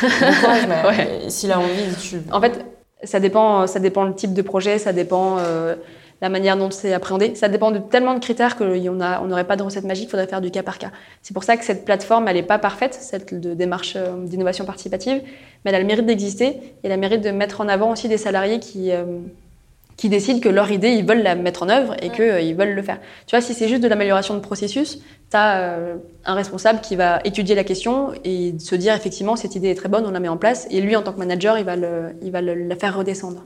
S9: Bon courage, mais [laughs] s'il a envie, tu...
S2: En fait, ça dépend, ça dépend le type de projet, ça dépend la manière dont c'est appréhendé. Ça dépend de tellement de critères qu'on n'aurait pas de recette magique, il faudrait faire du cas par cas. C'est pour ça que cette plateforme, elle n'est pas parfaite, cette de démarche euh, d'innovation participative, mais elle a le mérite d'exister et elle a le mérite de mettre en avant aussi des salariés qui, euh, qui décident que leur idée, ils veulent la mettre en œuvre et qu'ils euh, veulent le faire. Tu vois, si c'est juste de l'amélioration de processus, tu as un responsable qui va étudier la question et se dire effectivement, cette idée est très bonne, on la met en place, et lui, en tant que manager, il va, le, il va la faire redescendre.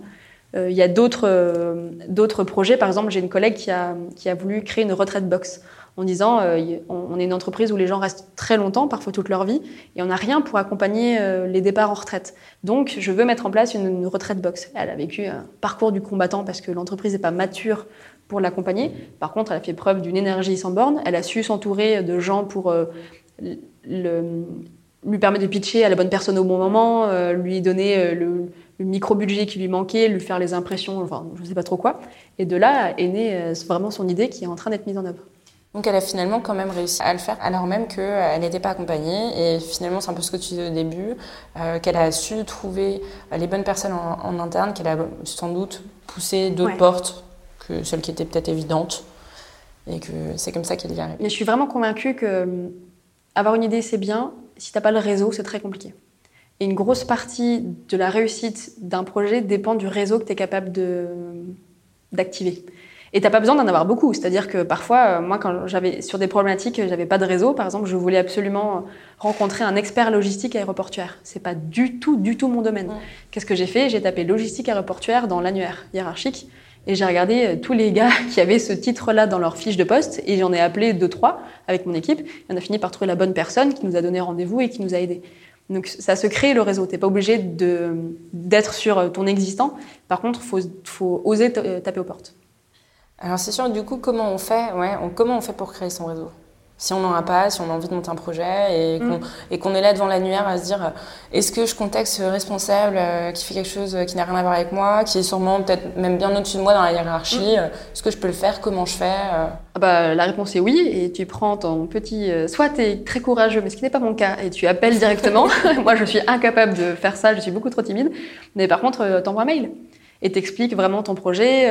S2: Euh, il y a euh, d'autres projets. Par exemple, j'ai une collègue qui a, qui a voulu créer une retraite box en disant euh, on, est une entreprise où les gens restent très longtemps, parfois toute leur vie, et on n'a rien pour accompagner les départs en retraite. Donc, je veux mettre en place une, retraite box. Elle a vécu un parcours du combattant parce que l'entreprise n'est pas mature pour l'accompagner. Par contre, elle a fait preuve d'une énergie sans borne. Elle a su s'entourer de gens pour lui permettre de pitcher à la bonne personne au bon moment, lui donner le le micro-budget qui lui manquait, lui faire les impressions, enfin, je ne sais pas trop quoi. Et de là est née euh, vraiment son idée qui est en train d'être mise en œuvre.
S9: Donc elle a finalement quand même réussi à le faire, alors même qu'elle n'était pas accompagnée. Et finalement, c'est un peu ce que tu disais au début, euh, qu'elle a su trouver euh, les bonnes personnes en, interne, qu'elle a sans doute poussé d'autres portes que celles qui étaient peut-être évidentes. Et que c'est comme ça qu'elle y arrive.
S2: Mais je suis vraiment convaincue que avoir une idée, c'est bien. Si tu n'as pas le réseau, c'est très compliqué. Et une grosse partie de la réussite d'un projet dépend du réseau que tu es capable d'activer. Et tu n'as pas besoin d'en avoir beaucoup. C'est-à-dire que parfois, euh, moi, quand j'avais sur des problématiques, j'avais pas de réseau. Par exemple, je voulais absolument rencontrer un expert logistique aéroportuaire. C'est pas du tout, du tout mon domaine. Qu'est-ce que j'ai fait? J'ai tapé logistique aéroportuaire dans l'annuaire hiérarchique. Et j'ai regardé euh, tous les gars [laughs] qui avaient ce titre-là dans leur fiche de poste et j'en ai appelé deux, trois avec mon équipe. Et on a fini par trouver la bonne personne qui nous a donné rendez-vous et qui nous a aidés. Donc ça se crée le réseau. T'es pas obligé d'être sur ton existant. Par contre, faut, faut oser taper aux portes.
S9: Alors c'est sûr, du coup, comment on fait ouais, Comment on fait pour créer son réseau? Si on n'en a pas, si on a envie de monter un projet et qu'on, mm. est là devant l'annuaire à se dire euh, est-ce que je contacte ce responsable euh, qui fait quelque chose euh, qui n'a rien à voir avec moi, qui est sûrement peut-être même bien au-dessus de moi dans la hiérarchie mm. Est-ce que je peux le faire Comment je fais
S2: ah bah, La réponse est oui et tu prends ton petit. soit tu es très courageux, mais ce qui n'est pas mon cas, et tu appelles directement. [laughs] moi je suis incapable de faire ça, je suis beaucoup trop timide. Mais par contre, t'envoies un mail et t'expliques vraiment ton projet.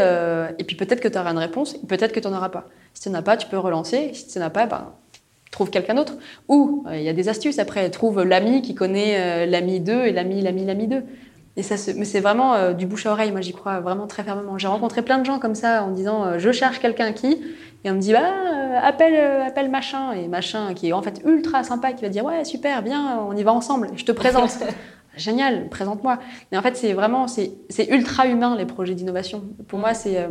S2: et puis peut-être que tu auras une réponse, peut-être que tu n'en auras pas. Si tu n'en as pas, tu peux relancer. Si tu n'en as pas, ben, trouve quelqu'un d'autre. Ou euh, il y a des astuces après, trouve l'ami qui connaît euh, l'ami 2 et l'ami, l'ami, l'ami 2. Et ça, mais c'est vraiment euh, du bouche à oreille. Moi, j'y crois vraiment très fermement. J'ai rencontré plein de gens comme ça en disant je cherche quelqu'un qui, et on me dit bah appelle, appelle machin et machin qui est en fait ultra sympa, qui va dire ouais super, bien, on y va ensemble. Je te présente. [laughs] Génial, présente-moi. Mais en fait, c'est vraiment c'est, ultra humain les projets d'innovation. Pour moi, c'est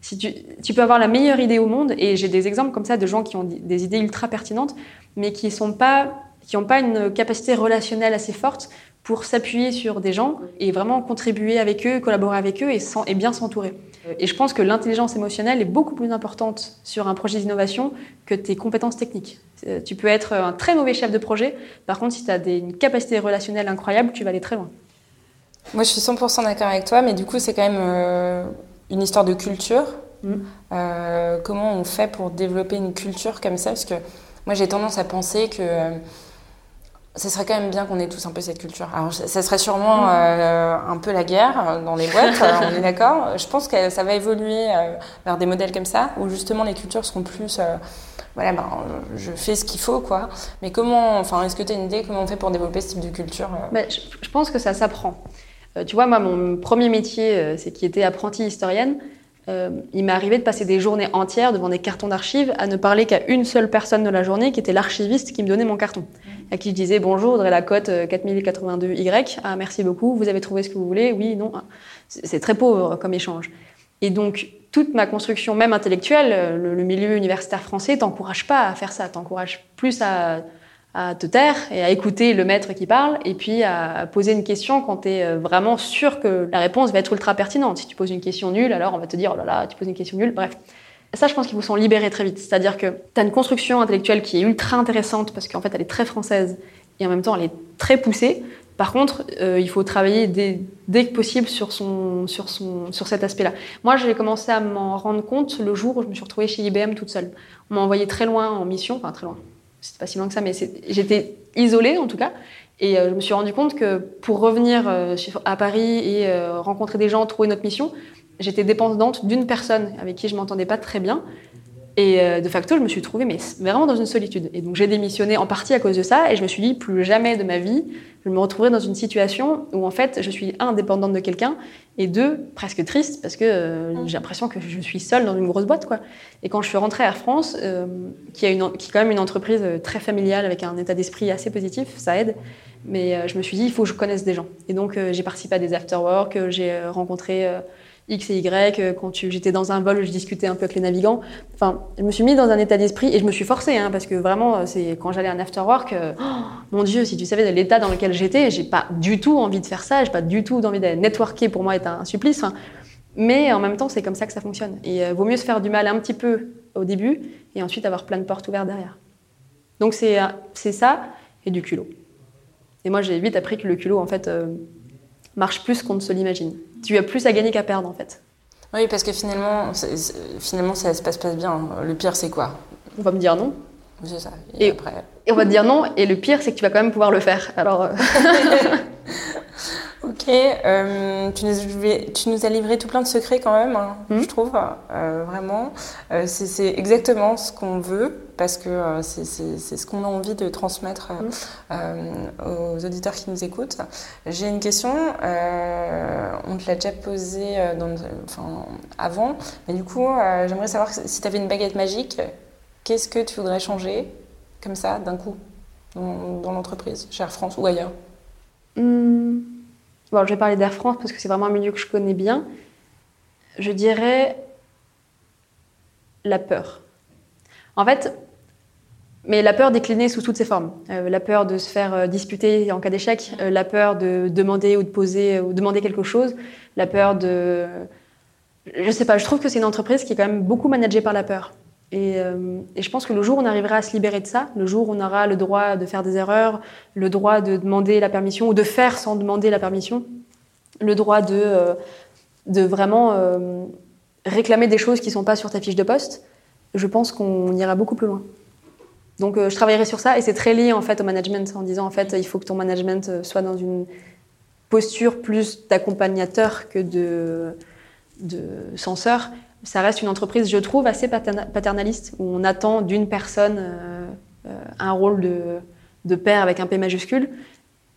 S2: si tu, peux avoir la meilleure idée au monde, et j'ai des exemples comme ça de gens qui ont des idées ultra pertinentes, mais qui n'ont pas, pas une capacité relationnelle assez forte pour s'appuyer sur des gens et vraiment contribuer avec eux, collaborer avec eux et, et bien s'entourer. Et je pense que l'intelligence émotionnelle est beaucoup plus importante sur un projet d'innovation que tes compétences techniques. Euh, tu peux être un très mauvais chef de projet, par contre, si tu as des, une capacité relationnelle incroyable, tu vas aller très loin.
S9: Moi, je suis 100% d'accord avec toi, mais du coup, c'est quand même euh, une histoire de culture. Mm. Euh, comment on fait pour développer une culture comme ça? Parce que moi, j'ai tendance à penser que ce serait quand même bien qu'on ait tous un peu cette culture. Alors, ça serait sûrement mm. euh, un peu la guerre dans les boîtes, [laughs] on est d'accord. Je pense que ça va évoluer vers des modèles comme ça, où justement les cultures seront plus. voilà, ben, je fais ce qu'il faut, quoi. Mais comment, enfin, est-ce que tu as une idée comment on fait pour développer ce type de culture
S2: ben, je, pense que ça s'apprend. Euh, tu vois, moi, mon premier métier, euh, c'est qui était apprenti historienne. Euh, il m'est arrivé de passer des journées entières devant des cartons d'archives à ne parler qu'à une seule personne de la journée, qui était l'archiviste qui me donnait mon carton. À qui je disais bonjour, Audrey Lacotte, 4082Y. Ah, merci beaucoup, vous avez trouvé ce que vous voulez? Oui, non. Ah, c'est très pauvre comme échange. Et donc, toute ma construction, même intellectuelle, le, le milieu universitaire français t'encourage pas à faire ça, t'encourage plus à à te taire et à écouter le maître qui parle et puis à poser une question quand tu es euh, vraiment sûr que la réponse va être ultra pertinente. Si tu poses une question nulle, alors on va te dire oh là là, tu poses une question nulle. Bref. Ça, je pense qu'il faut s'en libérer très vite. C'est-à-dire que tu as une construction intellectuelle qui est ultra intéressante parce qu'en fait, elle est très française et en même temps, elle est très poussée. Par contre, euh, il faut travailler dès, dès, que possible sur, son, sur, son, sur cet aspect-là. Moi, j'ai commencé à m'en rendre compte le jour où je me suis retrouvée chez IBM toute seule. On m'a envoyé très loin en mission, enfin très loin, c'était pas si loin que ça, mais j'étais isolée en tout cas. Et euh, je me suis rendu compte que pour revenir euh, à Paris et euh, rencontrer des gens, trouver notre mission, j'étais dépendante d'une personne avec qui je m'entendais pas très bien. Et de facto, je me suis trouvée mais vraiment dans une solitude. Et donc j'ai démissionné en partie à cause de ça. Et je me suis dit plus jamais de ma vie, je me retrouverai dans une situation où en fait je suis indépendante de quelqu'un et deux presque triste parce que euh, j'ai l'impression que je suis seule dans une grosse boîte quoi. Et quand je suis rentrée à Air France, euh, qui, a une, qui est quand même une entreprise euh, très familiale avec un état d'esprit assez positif, ça aide. Mais je me suis dit il faut que je connaisse des gens. Et donc j'ai participé à des after-work, j'ai rencontré X et Y. Euh, quand j'étais dans un vol, je discutais un peu avec les navigants. Enfin, je me suis mis dans un état d'esprit et je me suis forcée, hein, parce que vraiment, euh, c'est quand j'allais en after work, euh, oh, mon Dieu, si tu savais l'état dans lequel j'étais, j'ai pas du tout envie de faire ça, j'ai pas du tout envie de networker. Pour moi, est un supplice. mais en même temps, c'est comme ça que ça fonctionne. Et vaut mieux se faire du mal un petit peu au début et ensuite avoir plein de portes ouvertes derrière. Donc c'est ça et du culot. Et moi, j'ai vite appris que le culot, en fait, marche plus qu'on ne se l'imagine tu as plus à gagner qu'à perdre en fait.
S9: Oui, parce que finalement, finalement ça se passe pas bien. Le pire, c'est quoi?
S2: On va me dire non.
S9: C'est ça.
S2: Et, après... et, on va te dire non, et le pire, c'est que tu vas quand même pouvoir le faire. Alors. [laughs] [laughs]
S9: Ok, euh, tu, nous, tu, nous, as livré tout plein de secrets quand même, hein, hmm. je trouve, euh, vraiment. Euh, c'est exactement ce qu'on veut, parce que c'est ce qu'on a envie de transmettre hmm. aux auditeurs qui nous écoutent. J'ai une question, on te l'a déjà posée enfin, avant, mais du coup, j'aimerais savoir si tu avais une baguette magique, qu'est-ce que tu voudrais changer, comme ça, d'un coup, dans, dans l'entreprise, chez Air France ou ailleurs?
S2: Hmm. Je vais parler d'Air France parce que c'est vraiment un milieu que je connais bien. Je dirais la peur. En fait, mais la peur déclinée sous toutes ses formes. Euh, la peur de se faire euh, disputer en cas d'échec, euh, la peur de demander ou de poser ou demander quelque chose, la peur de... Je sais pas, je trouve que c'est une entreprise qui est quand même beaucoup managée par la peur. Et, et, je pense que le jour où on arrivera à se libérer de ça, le jour où on aura le droit de faire des erreurs, le droit de demander la permission ou de faire sans demander la permission, le droit de, de vraiment réclamer des choses qui ne sont pas sur ta fiche de poste, je pense qu'on ira beaucoup plus loin. Donc euh, je travaillerai sur ça et c'est très lié en fait au management en disant en fait il faut que ton management euh, soit dans une posture plus d'accompagnateur que de, de censeur. Ça reste une entreprise, je trouve, assez paternaliste où on attend d'une personne euh, un rôle de, de, père avec un P majuscule.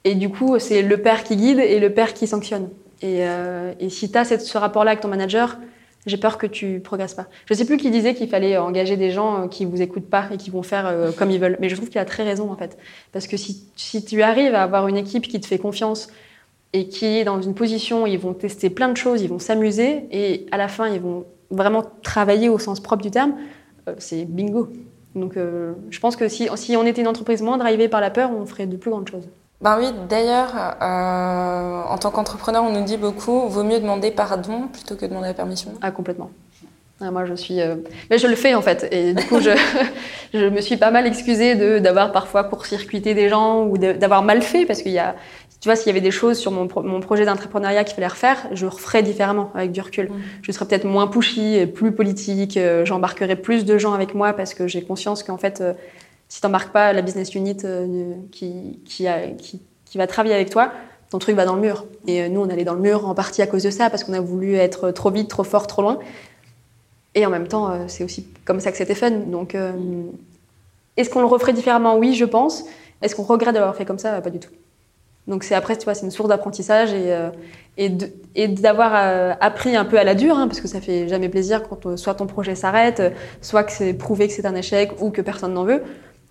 S2: Et du coup, c'est le père qui guide et le père qui sanctionne. Et, et si tu as ce rapport-là avec ton manager, j'ai peur que tu progresses pas. Je sais plus qui disait qu'il fallait engager des gens euh, qui vous écoutent pas et qui vont faire euh, comme ils veulent. Mais je trouve qu'il a très raison en fait. Parce que si, si, tu arrives à avoir une équipe qui te fait confiance et qui est dans une position où ils vont tester plein de choses, ils vont s'amuser et à la fin ils vont vraiment travailler au sens propre du terme, euh, c'est bingo. Donc je pense que si, si on était une entreprise moins drivée par la peur, on ferait de plus grandes choses.
S9: Ben oui, d'ailleurs, euh, en tant qu'entrepreneur, on nous dit beaucoup, vaut mieux demander pardon plutôt que demander la permission.
S2: Ah, complètement. Ah, moi, je suis. Euh, mais je le fais en fait. Et du coup, je, [laughs] je me suis pas mal excusée d'avoir parfois court-circuité des gens ou d'avoir mal fait parce qu'il y a. Tu vois, s'il y avait des choses sur mon, mon projet d'entrepreneuriat qu'il fallait refaire, je referais différemment avec du recul. Mmh. Je serais peut-être moins pushy, plus politique, euh, j'embarquerais plus de gens avec moi parce que j'ai conscience qu'en fait, si tu n'embarques pas la business unit euh, qui, qui, qui, va travailler avec toi, ton truc va dans le mur. Et euh, nous, on allait dans le mur en partie à cause de ça, parce qu'on a voulu être trop vite, trop fort, trop loin. Et en même temps, euh, c'est aussi comme ça que c'était fun. Donc, est-ce qu'on le referait différemment? Oui, je pense. Est-ce qu'on regrette d'avoir fait comme ça? Pas du tout. Donc c'est après, tu vois, c'est une source d'apprentissage et, et d'avoir appris un peu à la dure, hein, parce que ça fait jamais plaisir quand soit ton projet s'arrête, soit que c'est prouvé que c'est un échec ou que personne n'en veut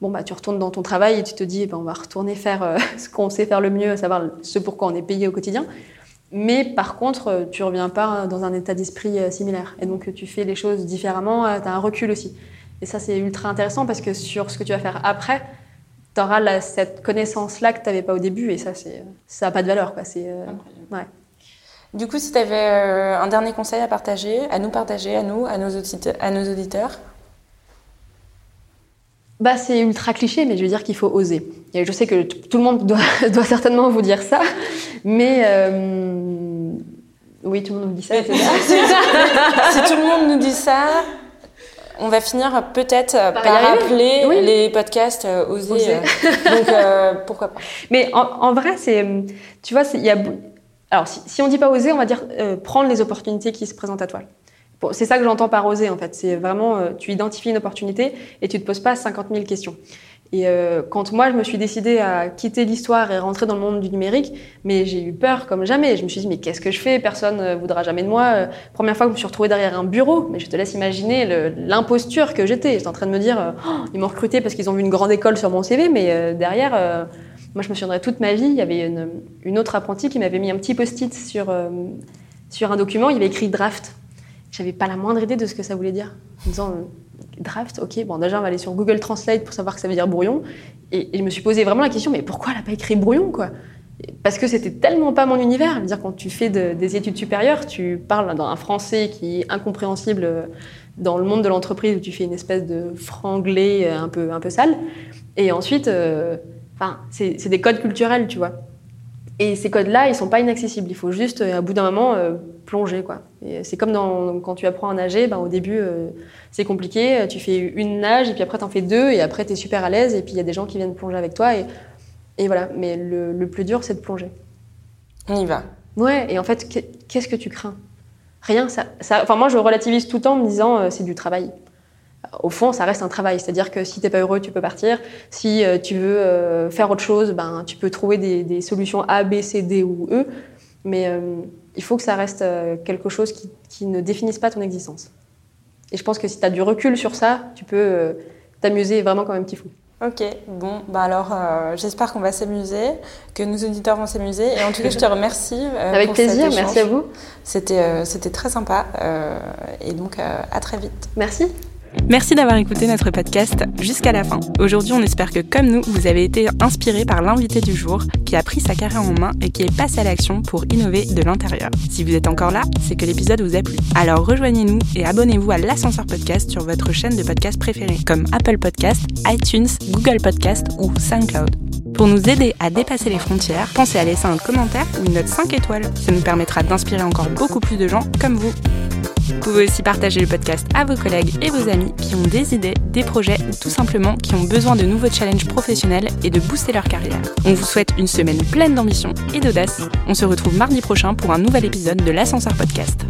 S2: bon, bah, tu retournes dans ton travail et tu te dis, eh ben, on va retourner faire euh, [laughs] ce qu'on sait faire le mieux, à savoir ce pourquoi on est payé au quotidien. Mais par contre, euh, tu reviens pas dans un état d'esprit euh, similaire. Et donc, tu fais les choses différemment, tu as un recul aussi. Et ça, c'est ultra intéressant parce que sur ce que tu vas faire après, tu auras cette connaissance-là que tu n'avais pas au début. Et ça, ça n'a pas de valeur. Quoi. ouais.
S9: Du coup, si tu avais un dernier conseil à partager, à nous partager, à nous, à nos, à nos auditeurs,
S2: bah, c'est ultra cliché, mais je veux dire qu'il faut oser. Et je sais que tout le monde doit, [laughs] doit certainement vous dire ça, mais euh, oui, tout le monde nous dit ça. [laughs] si,
S9: tout le monde nous dit ça, on va finir peut-être par, rappeler les podcasts euh, oser. Euh, donc [laughs] pourquoi pas
S2: Mais en, vrai, c'est, tu vois, il y a. Alors, si, si on dit pas oser, on va dire prendre les opportunités qui se présentent à toi c'est ça que j'entends par oser en fait. C'est vraiment, euh, tu identifies une opportunité et tu te poses pas 50 000 questions. Et euh, quand moi, je me suis décidée à quitter l'histoire et rentrer dans le monde du numérique, mais j'ai eu peur comme jamais. Je me suis dit, mais qu'est-ce que je fais? Personne ne voudra jamais de moi. première fois que je me suis retrouvée derrière un bureau, mais je te laisse imaginer l'imposture que j'étais. J'étais en train de me dire, oh, ils m'ont recruté parce qu'ils ont vu une grande école sur mon CV, mais euh, derrière, moi, je me souviendrai toute ma vie. Il y avait une, autre apprentie qui m'avait mis un petit post-it sur, sur un document. Il y avait écrit draft. J'avais pas la moindre idée de ce que ça voulait dire. En disant euh, draft, ok, bon déjà on va aller sur Google Translate pour savoir que ça veut dire brouillon. Et, je me suis posé vraiment la question, mais pourquoi elle n'a pas écrit brouillon quoi? Parce que c'était tellement pas mon univers. dire quand tu fais des études supérieures, tu parles dans un français qui est incompréhensible euh, dans le monde de l'entreprise où tu fais une espèce de franglais euh, un peu, un peu sale. Et ensuite, enfin, c'est des codes culturels, tu vois. Et ces codes-là, ils sont pas inaccessibles. Il faut juste, à bout d'un moment, plonger. Quoi. c'est comme dans, quand tu apprends à nager, ben, au début, euh, c'est compliqué. Tu fais une nage, et puis après, tu en fais deux, et après, tu es super à l'aise, et puis il y a des gens qui viennent plonger avec toi. Et, et voilà. Mais le, plus dur, c'est de plonger.
S9: On y va.
S2: Ouais, et en fait, qu'est-ce que tu crains? Rien. Ça, ça, enfin, moi, je relativise tout le temps en me disant, euh, c'est du travail. Au fond, ça reste un travail. C'est-à-dire que si tu n'es pas heureux, tu peux partir. Si euh, tu veux faire autre chose, ben, tu peux trouver des, des, solutions A, B, C, D ou E. Mais il faut que ça reste euh, quelque chose qui, ne définisse pas ton existence. Et je pense que si tu as du recul sur ça, tu peux euh, t'amuser vraiment comme un petit fou.
S9: Ok, bon, bah alors euh, j'espère qu'on va s'amuser, que nos auditeurs vont s'amuser. Et en tout cas, je te remercie.
S2: Euh, Avec plaisir, merci à vous.
S9: C'était euh, c'était très sympa. et donc, à très vite.
S2: Merci.
S9: Merci d'avoir écouté notre podcast jusqu'à la fin. Aujourd'hui, on espère que comme nous, vous avez été inspiré par l'invité du jour qui a pris sa carrière en main et qui est passé à l'action pour innover de l'intérieur. Si vous êtes encore là, c'est que l'épisode vous a plu. Alors rejoignez-nous et abonnez-vous à l'ascenseur podcast sur votre chaîne de podcast préférée comme Apple Podcast, iTunes, Google Podcast ou SoundCloud. Pour nous aider à dépasser les frontières, pensez à laisser un commentaire ou une note 5 étoiles. Ça nous permettra d'inspirer encore beaucoup plus de gens comme vous. Vous pouvez aussi partager le podcast à vos collègues et vos amis qui ont des idées, des projets ou tout simplement qui ont besoin de nouveaux challenges professionnels et de booster leur carrière. On vous souhaite une semaine pleine d'ambition et d'audace. On se retrouve mardi prochain pour un nouvel épisode de l'Ascenseur Podcast.